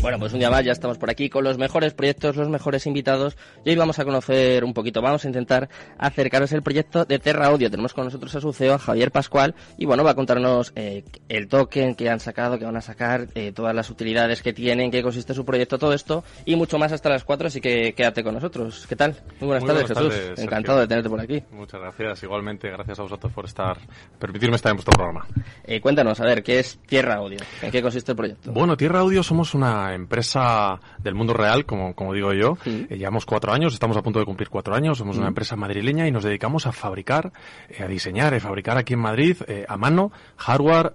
Bueno, pues un día más ya estamos por aquí con los mejores proyectos, los mejores invitados y hoy vamos a conocer un poquito, vamos a intentar acercaros el proyecto de Terra Audio. Tenemos con nosotros a su CEO, a Javier Pascual, y bueno, va a contarnos eh, el token que han sacado, que van a sacar, eh, todas las utilidades que tienen, qué consiste su proyecto, todo esto y mucho más hasta las 4, así que quédate con nosotros. ¿Qué tal? Muy buenas tardes, Jesús. Encantado de tenerte por aquí. Muchas gracias, igualmente, gracias a vosotros por estar, permitirme estar en vuestro programa. Eh, cuéntanos, a ver, ¿qué es Tierra Audio? ¿En qué consiste el proyecto? Bueno, Tierra Audio somos una empresa del mundo real, como, como digo yo. Eh, llevamos cuatro años, estamos a punto de cumplir cuatro años. Somos una empresa madrileña y nos dedicamos a fabricar, eh, a diseñar, a fabricar aquí en Madrid eh, a mano hardware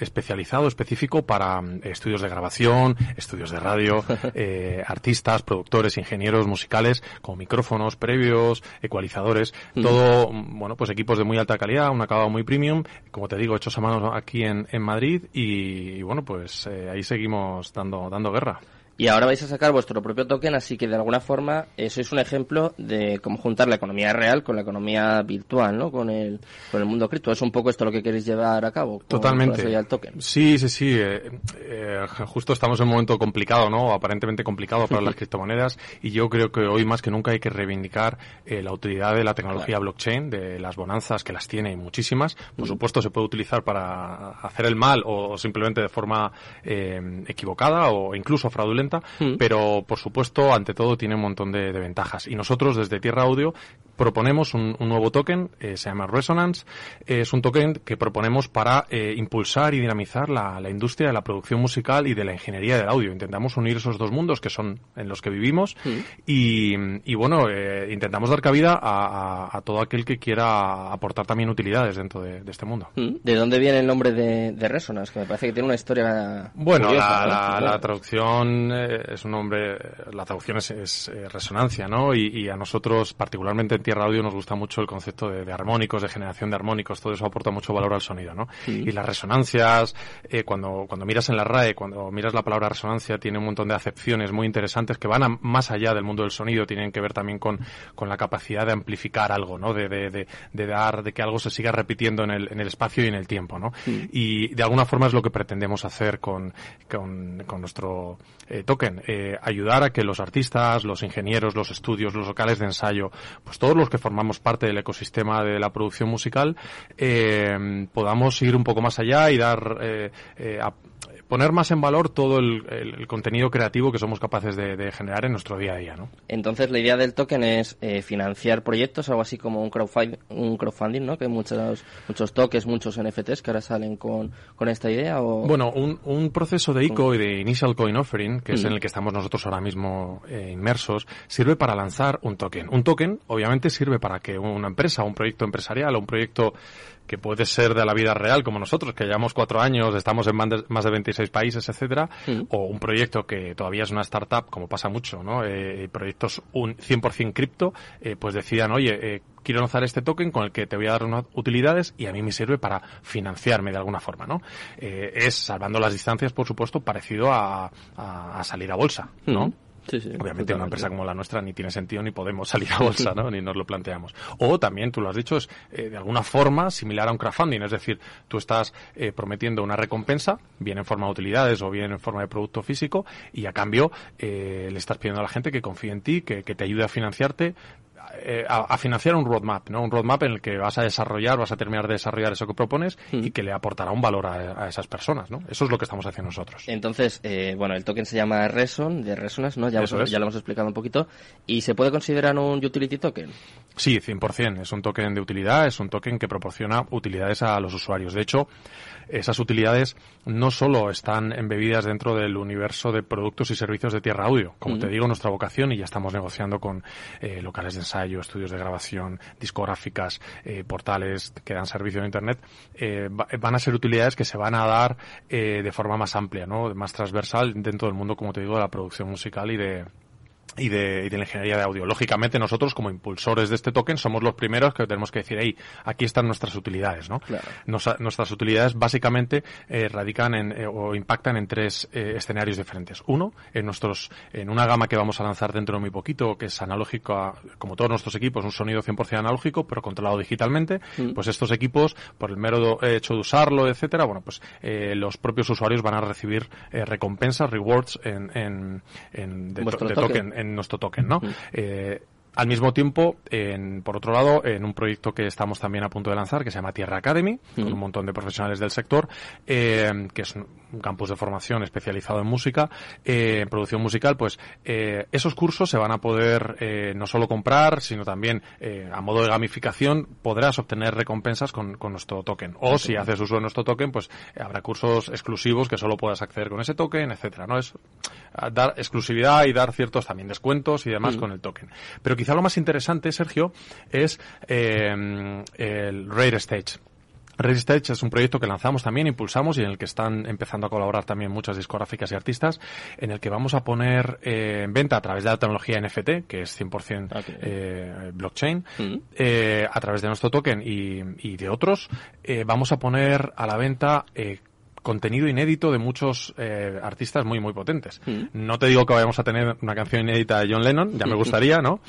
especializado, específico para estudios de grabación, estudios de radio, artistas, productores, ingenieros musicales, con micrófonos previos, ecualizadores, todo, bueno, pues equipos de muy alta calidad, un acabado muy premium, como te digo, hechos a mano aquí en, en Madrid y, y bueno, pues ahí seguimos dando, dando guerra. Y ahora vais a sacar vuestro propio token, así que de alguna forma eso es un ejemplo de cómo juntar la economía real con la economía virtual, ¿no? Con el, con el mundo cripto. ¿Es un poco esto lo que queréis llevar a cabo? Totalmente. el token? Sí, sí, sí. Eh, eh, justo estamos en un momento complicado, ¿no? Aparentemente complicado para las criptomonedas y yo creo que hoy más que nunca hay que reivindicar eh, la utilidad de la tecnología blockchain, de las bonanzas que las tiene y muchísimas. Por supuesto se puede utilizar para hacer el mal o simplemente de forma equivocada o incluso fraudulenta Hmm. pero por supuesto, ante todo, tiene un montón de, ventajas. Y nosotros, desde Tierra Audio, proponemos un, nuevo token, eh, se llama Resonance. es un token que proponemos para eh, impulsar y dinamizar la, industria de la producción musical y de la ingeniería del audio. Intentamos unir esos dos mundos que son en los que vivimos hmm. y, bueno, eh, intentamos dar cabida a, todo aquel que quiera aportar también utilidades dentro de, este mundo. Hmm. ¿De dónde viene el nombre de, Resonance? Que me parece que tiene una historia. Bueno, la, traducción es un nombre, la traducción es, eh, resonancia, ¿no? Y, a nosotros, particularmente en Tierra Audio, nos gusta mucho el concepto de, armónicos, de generación de armónicos, todo eso aporta mucho valor al sonido, ¿no? Y las resonancias, eh, cuando, cuando miras en la RAE, cuando miras la palabra resonancia, tiene un montón de acepciones muy interesantes que van más allá del mundo del sonido, tienen que ver también con, con la capacidad de amplificar algo, ¿no? De, de, de, dar, de que algo se siga repitiendo en el, en el espacio y en el tiempo, ¿no? Y de alguna forma es lo que pretendemos hacer con, con, con nuestro eh, token, eh, ayudar a que los artistas, los ingenieros, los estudios, los locales de ensayo, pues todos los que formamos parte del ecosistema de la producción musical, eh, podamos ir un poco más allá y dar eh, a, poner más en valor todo el, contenido creativo que somos capaces de, generar en nuestro día a día, ¿no? Entonces, la idea del token es eh, financiar proyectos, algo así como un crowdfunding, un crowdfunding ¿no? Que hay muchos, muchos tokens, muchos NFTs que ahora salen con, con esta idea, ¿o? Bueno, un, un proceso de ICO y de Initial Coin Offering, que es en el que estamos nosotros ahora mismo eh, inmersos, sirve para lanzar un token. Un token, obviamente, sirve para que una empresa, un proyecto empresarial o un proyecto que puede ser de la vida real, como nosotros, que llevamos cuatro años, estamos en más de 26 países, etcétera, o un proyecto que todavía es una startup, como pasa mucho, ¿no? Eh, proyectos un 100% cripto, eh, pues decidan, oye, eh, quiero lanzar este token con el que te voy a dar unas utilidades y a mí me sirve para financiarme de alguna forma, ¿no? Eh, es, salvando las distancias, por supuesto, parecido a, a, salir a bolsa, ¿no? Obviamente una empresa como la nuestra ni tiene sentido ni podemos salir a bolsa, ¿no? ni nos lo planteamos. O también, tú lo has dicho, es eh, de alguna forma similar a un crowdfunding, es decir, tú estás eh, prometiendo una recompensa, bien en forma de utilidades o bien en forma de producto físico, y a cambio eh, le estás pidiendo a la gente que confíe en ti, que, que te ayude a financiarte eh, a, financiar un roadmap, ¿no? Un roadmap en el que vas a desarrollar, vas a terminar de desarrollar eso que propones y que le aportará un valor a, esas personas, ¿no? Eso es lo que estamos haciendo nosotros. Entonces, eh, bueno, el token se llama Reson, de Resonance, ¿no? Ya, ya lo hemos explicado un poquito. ¿Y se puede considerar un utility token? Sí, 100%. Es un token de utilidad, es un token que proporciona utilidades a los usuarios. De hecho, esas utilidades no solo están embebidas dentro del universo de productos y servicios de Tierra Audio. Como te digo, nuestra vocación, y ya estamos negociando con eh, locales de ensayo, estudios de grabación, discográficas, eh, portales que dan servicio de Internet, eh, van a ser utilidades que se van a dar de forma más amplia, ¿no? más transversal dentro del mundo, como te digo, de la producción musical y de, y de, y de la ingeniería de audio. Lógicamente nosotros como impulsores de este token somos los primeros que tenemos que decir, hey, aquí están nuestras utilidades, ¿no? nuestras utilidades básicamente eh, radican en, eh, o impactan en tres eh, escenarios diferentes. Uno, en nuestros, en una gama que vamos a lanzar dentro de muy poquito, que es analógico, a, como todos nuestros equipos, un sonido 100% analógico, pero controlado digitalmente, mm. pues estos equipos, por el mero hecho de usarlo, etcétera, bueno, pues los propios usuarios van a recibir recompensas, rewards en, en, en de, token en nuestro token, ¿no? Eh, al mismo tiempo, en, por otro lado, en un proyecto que estamos también a punto de lanzar, que se llama Tierra Academy, con un montón de profesionales del sector, eh, que es un campus de formación especializado en música, eh, en producción musical, pues eh, esos cursos se van a poder eh, no solo comprar, sino también eh, a modo de gamificación podrás obtener recompensas con, con nuestro token. O si haces uso de nuestro token, pues habrá cursos exclusivos que solo puedas acceder con ese token, etcétera. No es dar exclusividad y dar ciertos también descuentos y demás con el token. Pero quizá lo más interesante, Sergio, es eh, el Rare Stage. Stage es un proyecto que lanzamos también, impulsamos y en el que están empezando a colaborar también muchas discográficas y artistas, en el que vamos a poner eh, en venta a través de la tecnología NFT, que es 100% ah, eh, blockchain, mm. eh, a través de nuestro token y, y de otros, vamos a poner a la venta eh, contenido inédito de muchos eh, artistas muy, muy potentes. Mm. No te digo que vayamos a tener una canción inédita de John Lennon, ya me gustaría, ¿no?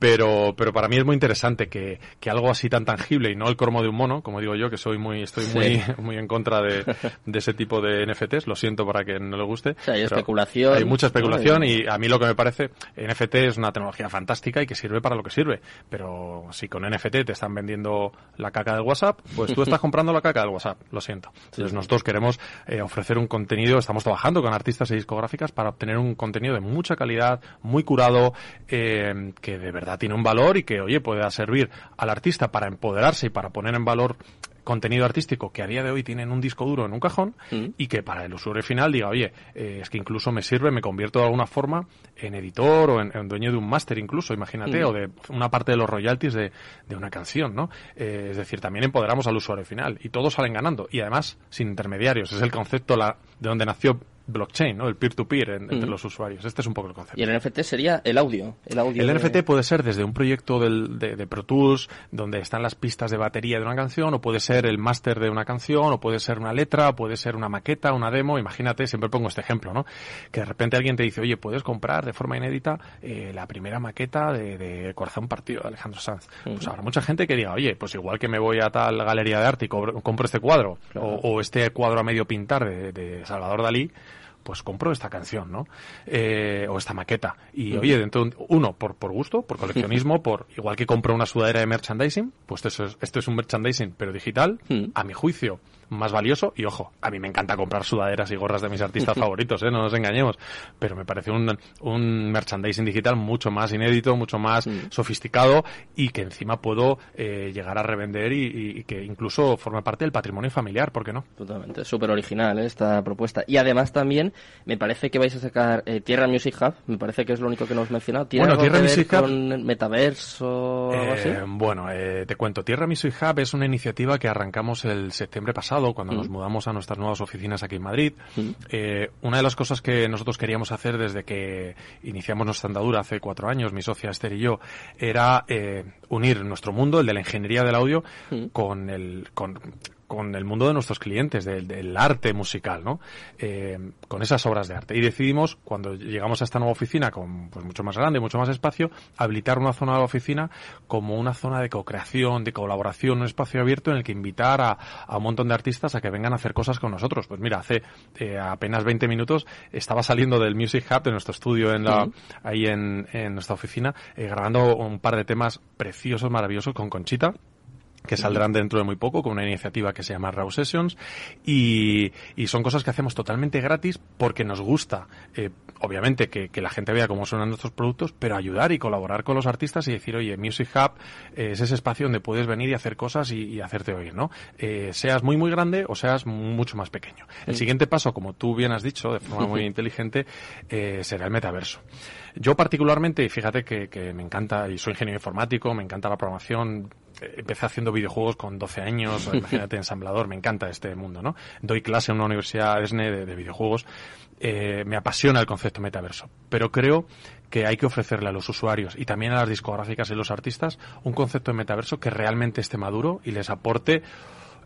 Pero, pero para mí es muy interesante que, que algo así tan tangible y no el cromo de un mono, como digo yo, que soy muy, estoy muy, muy en contra de, de, ese tipo de NFTs, lo siento para que no le guste. hay especulación. Hay mucha especulación y a mí lo que me parece, NFT es una tecnología fantástica y que sirve para lo que sirve. Pero si con NFT te están vendiendo la caca del WhatsApp, pues tú estás comprando la caca del WhatsApp, lo siento. Entonces nosotros queremos eh, ofrecer un contenido, estamos trabajando con artistas y discográficas para obtener un contenido de mucha calidad, muy curado, eh, que de verdad tiene un valor y que, oye, pueda servir al artista para empoderarse y para poner en valor contenido artístico que a día de hoy tiene en un disco duro en un cajón mm. y que para el usuario final diga, oye, eh, es que incluso me sirve, me convierto de alguna forma en editor o en, dueño de un máster incluso, imagínate, mm. o de una parte de los royalties de, de una canción, ¿no? Eh, es decir, también empoderamos al usuario final y todos salen ganando y además sin intermediarios. Es el concepto la, de donde nació blockchain, ¿no? El peer-to-peer entre los usuarios. Este es un poco el concepto. Y el NFT sería el audio. El, audio el NFT puede ser desde un proyecto del, de, Pro Tools, donde están las pistas de batería de una canción, o puede ser el máster de una canción, o puede ser una letra, o puede ser una maqueta, una demo. Imagínate, siempre pongo este ejemplo, ¿no? Que de repente alguien te dice, oye, puedes comprar de forma inédita eh, la primera maqueta de, de, Corazón Partido de Alejandro Sanz. Pues habrá mucha gente que diga, oye, pues igual que me voy a tal galería de arte y compro este cuadro, o, o, este cuadro a medio pintar de, de Salvador Dalí, pues compro esta canción, ¿no? Eh, o esta maqueta. Y oye, dentro de uno, por, por gusto, por coleccionismo, por igual que compro una sudadera de merchandising, pues esto es, esto es un merchandising, pero digital, a mi juicio más valioso. Y ojo, a mí me encanta comprar sudaderas y gorras de mis artistas favoritos, ¿eh? no nos engañemos. Pero me parece un, un merchandising digital mucho más inédito, mucho más mm. sofisticado y que encima puedo eh, llegar a revender y, que incluso forma parte del patrimonio familiar, ¿por qué no? Totalmente, súper original ¿eh? esta propuesta. Y además también me parece que vais a sacar eh, Tierra Music Hub, me parece que es lo único que nos hemos mencionado. ¿Tiene bueno, Tierra Music Hub con metaverso o algo así? Bueno, te cuento, Tierra Music Hub es una iniciativa que arrancamos el septiembre pasado cuando nos mudamos a nuestras nuevas oficinas aquí en Madrid. Eh, una de las cosas que nosotros queríamos hacer desde que iniciamos nuestra andadura hace cuatro años, mi socia Esther y yo, era eh, unir nuestro mundo, el de la ingeniería del audio, con el, con, con el mundo de nuestros clientes, del, arte musical, ¿no? Eh, con esas obras de arte. Y decidimos, cuando llegamos a esta nueva oficina, con pues, mucho más grande, mucho más espacio, habilitar una zona de la oficina como una zona de co-creación, de colaboración, un espacio abierto en el que invitar a, un montón de artistas a que vengan a hacer cosas con nosotros. Pues mira, hace eh, apenas 20 minutos estaba saliendo del Music Hub, de nuestro estudio en la, ahí en, nuestra oficina, eh, grabando un par de temas preciosos, maravillosos con Conchita que saldrán dentro de muy poco con una iniciativa que se llama Raw Sessions y, y son cosas que hacemos totalmente gratis porque nos gusta, eh, obviamente, que, que, la gente vea cómo suenan nuestros productos, pero ayudar y colaborar con los artistas y decir, oye, Music Hub es ese espacio donde puedes venir y hacer cosas y, y hacerte oír, ¿no? Eh, seas muy, muy grande o seas mucho más pequeño. El siguiente paso, como tú bien has dicho, de forma muy inteligente, eh, será el metaverso. Yo particularmente, fíjate que, que me encanta, y soy ingeniero informático, me encanta la programación, empecé haciendo videojuegos con 12 años, imagínate, ensamblador, me encanta este mundo, ¿no? Doy clase en una universidad ESNE de, de videojuegos, eh, me apasiona el concepto metaverso, pero creo que hay que ofrecerle a los usuarios y también a las discográficas y los artistas un concepto de metaverso que realmente esté maduro y les aporte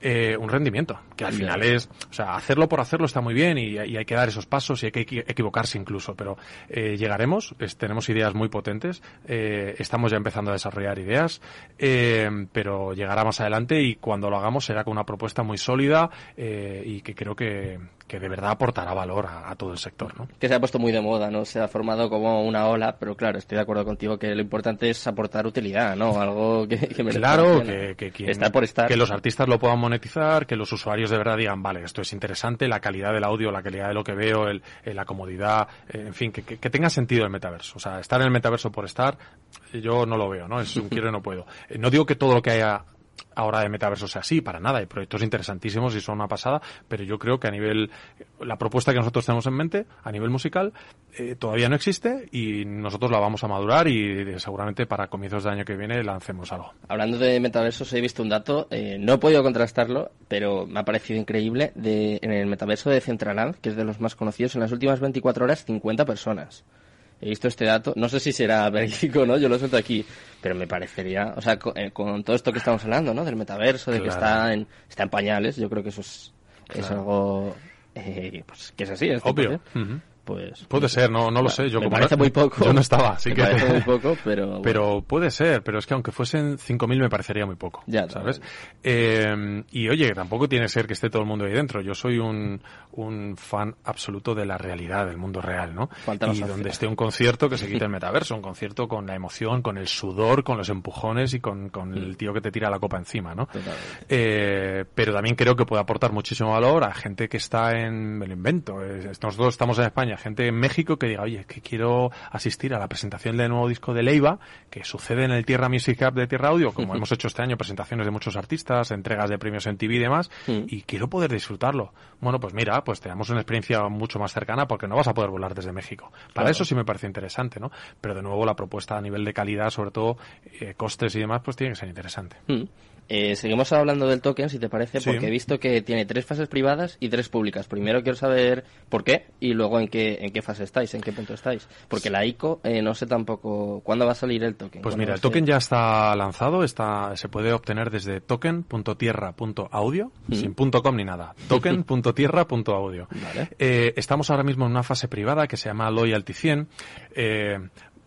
eh, un rendimiento, que al final es, o sea, hacerlo por hacerlo está muy bien y, hay que dar esos pasos y hay que equivocarse incluso, pero eh, llegaremos, tenemos ideas muy potentes, eh, estamos ya empezando a desarrollar ideas, eh, pero llegará más adelante y cuando lo hagamos será con una propuesta muy sólida eh, y que creo que, que de verdad aportará valor a, a, todo el sector. ¿no? Que se ha puesto muy de moda, ¿no? Se ha formado como una ola, pero claro, estoy de acuerdo contigo que lo importante es aportar utilidad, ¿no? Algo que, que me Claro, que, que, quien, está por estar. que los artistas lo puedan monetizar, que los usuarios de verdad digan, vale, esto es interesante, la calidad del audio, la calidad de lo que veo, el, la comodidad, eh, en fin, que, que, que, tenga sentido el metaverso. O sea, estar en el metaverso por estar, yo no lo veo, ¿no? Es un quiero y no puedo. Eh, no digo que todo lo que haya ahora de metaverso sea así, para nada. Hay proyectos interesantísimos y son una pasada, pero yo creo que a nivel, la propuesta que nosotros tenemos en mente, a nivel musical, eh, todavía no existe y nosotros la vamos a madurar y seguramente para comienzos del año que viene lancemos algo. Hablando de metaversos, he visto un dato, eh, no he podido contrastarlo, pero me ha parecido increíble, de, en el metaverso de Centraland, que es de los más conocidos, en las últimas 24 horas 50 personas he visto este dato, no sé si será verídico, ¿no? Yo lo suelto aquí, pero me parecería, o sea, con, eh, con, todo esto que estamos hablando, ¿no? Del metaverso, de claro. que está en, está en pañales, yo creo que eso es, claro. es algo, eh, pues, que es así, es obvio. Uh -huh. Pues, puede ser, no, no lo sé. Yo me como parece no, muy poco. Yo no estaba, así me que. parece muy poco, pero. Pero puede ser, pero es que aunque fuesen 5.000 me parecería muy poco. Ya, ¿sabes? Eh, y oye, tampoco tiene que ser que esté todo el mundo ahí dentro. Yo soy un, un fan absoluto de la realidad, del mundo real, ¿no? Falta y donde esté un concierto que se quite el metaverso, un concierto con la emoción, con el sudor, con los empujones y con, con el tío que te tira la copa encima, ¿no? Eh, pero también creo que puede aportar muchísimo valor a gente que está en, me lo invento, nosotros estamos en España, gente en México que diga, oye, que quiero asistir a la presentación del nuevo disco de Leiva, que sucede en el Tierra Music Hub de Tierra Audio, como hemos hecho este año, presentaciones de muchos artistas, entregas de premios en TV y demás, y quiero poder disfrutarlo. Bueno, pues mira, pues tenemos una experiencia mucho más cercana porque no vas a poder volar desde México. Para claro. eso sí me parece interesante, ¿no? Pero de nuevo la propuesta a nivel de calidad, sobre todo eh, costes y demás, pues tiene que ser interesante. Mm. Eh, seguimos hablando del token, si te parece, porque he visto que tiene tres fases privadas y tres públicas. Primero quiero saber por qué y luego en qué en qué fase estáis, en qué punto estáis. Porque la ICO, eh, no sé tampoco cuándo va a salir el token. Pues mira, el token ya está lanzado, está se puede obtener desde token.tierra.audio, mm. sin .com ni nada. token.tierra.audio. Vale. Eh, estamos ahora mismo en una fase privada que se llama Loyalty 100.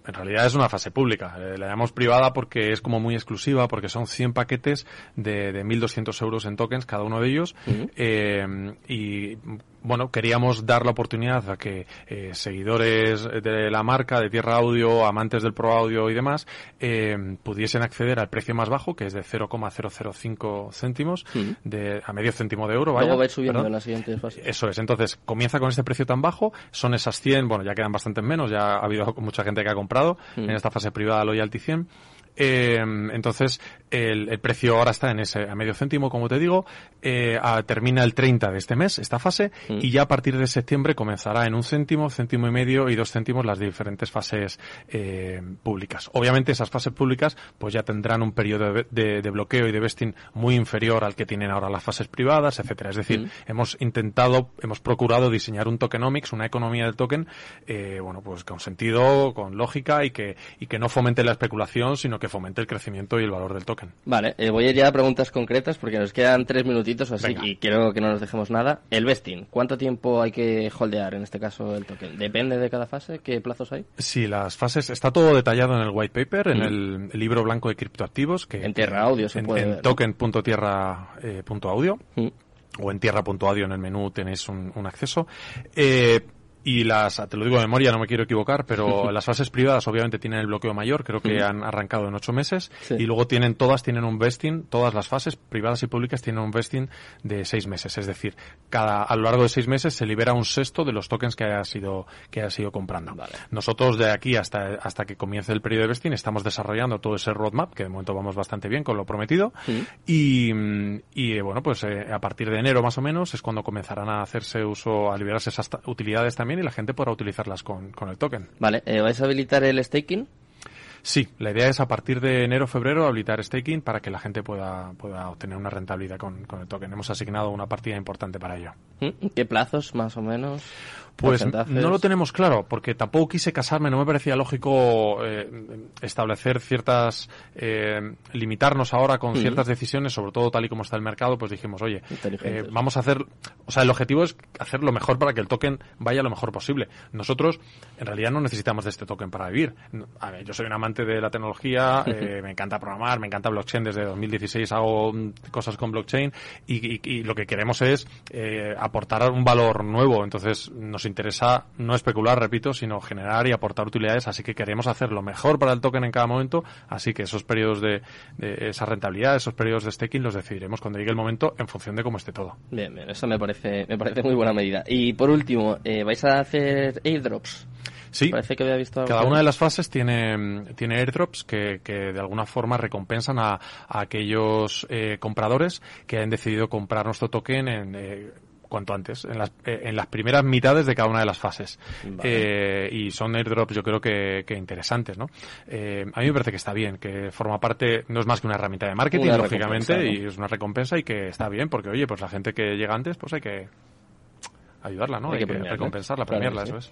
En realidad es una fase pública. Eh, la llamamos privada porque es como muy exclusiva, porque son 100 paquetes de, de 1.200 euros en tokens cada uno de ellos. Uh -huh. eh, y bueno, queríamos dar la oportunidad a que eh, seguidores de la marca, de Tierra Audio, amantes del Pro Audio y demás, eh, pudiesen acceder al precio más bajo, que es de 0,005 céntimos, de, a medio céntimo de euro. Vaya, Luego va a ir subiendo en la siguiente fase. Eso es. Entonces, comienza con este precio tan bajo, son esas 100, bueno, ya quedan bastantes menos, ya ha habido mucha gente que ha comprado en esta fase privada Loyalty 100. Eh, entonces, el, el, precio ahora está en ese a medio céntimo, como te digo. Eh, a, termina el 30 de este mes, esta fase, Mm. y ya a partir de septiembre comenzará en un céntimo, céntimo y medio y dos céntimos las diferentes fases eh, públicas. Obviamente, esas fases públicas, pues ya tendrán un periodo de, de, de, bloqueo y de vesting muy inferior al que tienen ahora las fases privadas, etcétera. Es decir, Mm. hemos intentado, hemos procurado diseñar un tokenomics, una economía del token, eh, bueno, pues con sentido, con lógica y que, y que no fomente la especulación, sino que fomente el crecimiento y el valor del token. Vale, eh, voy a ir ya a preguntas concretas porque nos quedan tres minutitos o así Venga. y quiero que no nos dejemos nada. El vesting, ¿cuánto tiempo hay que holdear en este caso el token? ¿Depende de cada fase? ¿Qué plazos hay? Sí, las fases, está todo detallado en el white paper, en Mm. el, el libro blanco de criptoactivos. Que, En Tierra Audio se en, puede en ver, token.tierra.audio Mm. o en tierra.audio en el menú tenéis un, un acceso. Eh, y las, te lo digo de memoria, no me quiero equivocar, pero las fases privadas obviamente tienen el bloqueo mayor, creo que Ujú. han arrancado en ocho meses, Sí. y luego tienen, todas tienen un vesting, todas las fases privadas y públicas tienen un vesting de seis meses, es decir, cada, a lo largo de seis meses se libera un sexto de los tokens que haya sido, que haya sido comprando. Vale. Nosotros de aquí hasta, hasta que comience el periodo de vesting estamos desarrollando todo ese roadmap, que de momento vamos bastante bien con lo prometido, Sí. y, mm, y, eh, bueno, pues eh, a partir de enero más o menos es cuando comenzarán a hacerse uso, a liberarse esas utilidades también y la gente podrá utilizarlas con, con el token. Vale, eh, ¿vais a habilitar el staking? Sí, la idea es a partir de enero-febrero habilitar staking para que la gente pueda, pueda obtener una rentabilidad con, con el token. Hemos asignado una partida importante para ello. ¿Mm? ¿Qué plazos más o menos? Pues no lo tenemos claro, porque tampoco quise casarme, no me parecía lógico eh, establecer ciertas, eh, limitarnos ahora con ciertas decisiones, sobre todo tal y como está el mercado, pues dijimos, oye, eh, vamos a hacer, o sea, el objetivo es hacer lo mejor para que el token vaya lo mejor posible. Nosotros, en realidad, no necesitamos de este token para vivir. A ver, yo soy un amante de la tecnología, me encanta programar, me encanta blockchain, desde 2016 hago cosas con blockchain y, y lo que queremos es aportar un valor nuevo, entonces nos interesa no especular, repito, sino generar y aportar utilidades, así que queremos hacer lo mejor para el token en cada momento, así que esos periodos de, esa rentabilidad, esos periodos de staking los decidiremos cuando llegue el momento en función de cómo esté todo. Bien, bien, eso me parece, me parece muy buena medida. Y por último, eh, ¿vais a hacer airdrops? Sí, Parece que había visto cada una de las fases tiene, tiene airdrops que, que de alguna forma recompensan a, aquellos eh, compradores que han decidido comprar nuestro token en, eh, cuanto antes, en las, eh, en las primeras mitades de cada una de las fases. Eh, y son airdrops yo creo que, que interesantes, ¿no? Eh, a mí me parece que está bien, que forma parte, no es más que una herramienta de marketing, lógicamente, y es una recompensa y que está bien, porque oye, pues la gente que llega antes, pues hay que ayudarla, ¿no? Hay, que, recompensarla, premiarla, eso es.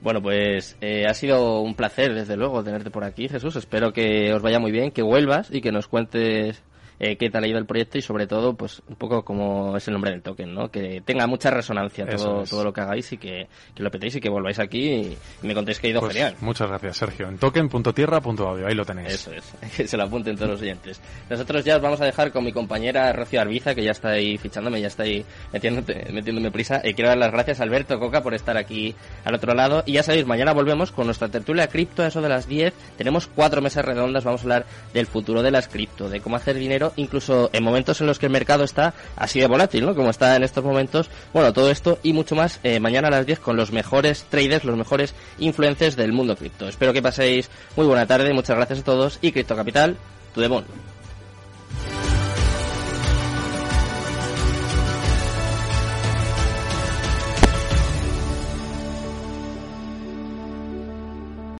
Bueno, pues ha sido un placer, desde luego, tenerte por aquí, Jesús. Espero que os vaya muy bien, que vuelvas y que nos cuentes eh, qué tal ha ido el proyecto y sobre todo, pues un poco como es el nombre del token, ¿no? Que tenga mucha resonancia todo, todo lo que hagáis y que, que, lo petéis y que volváis aquí y, me contéis que ha ido pues genial. Muchas gracias, Sergio. En token.tierra.audio, ahí lo tenéis. Eso es, que se lo apunten todos los oyentes. Nosotros ya os vamos a dejar con mi compañera Rocío Arbiza, que ya está ahí fichándome, ya está ahí metiéndome prisa. Y quiero dar las gracias a Alberto Coca por estar aquí al otro lado. Y ya sabéis, mañana volvemos con nuestra tertulia cripto, a eso de las 10. Tenemos cuatro mesas redondas, vamos a hablar del futuro de las cripto, de cómo hacer dinero incluso en momentos en los que el mercado está así de volátil, ¿no? Como está en estos momentos. Bueno, todo esto y mucho más eh, mañana a las 10 con los mejores traders, los mejores influencers del mundo cripto. Espero que paséis muy buena tarde, muchas gracias a todos y Cripto Capital, tu demon.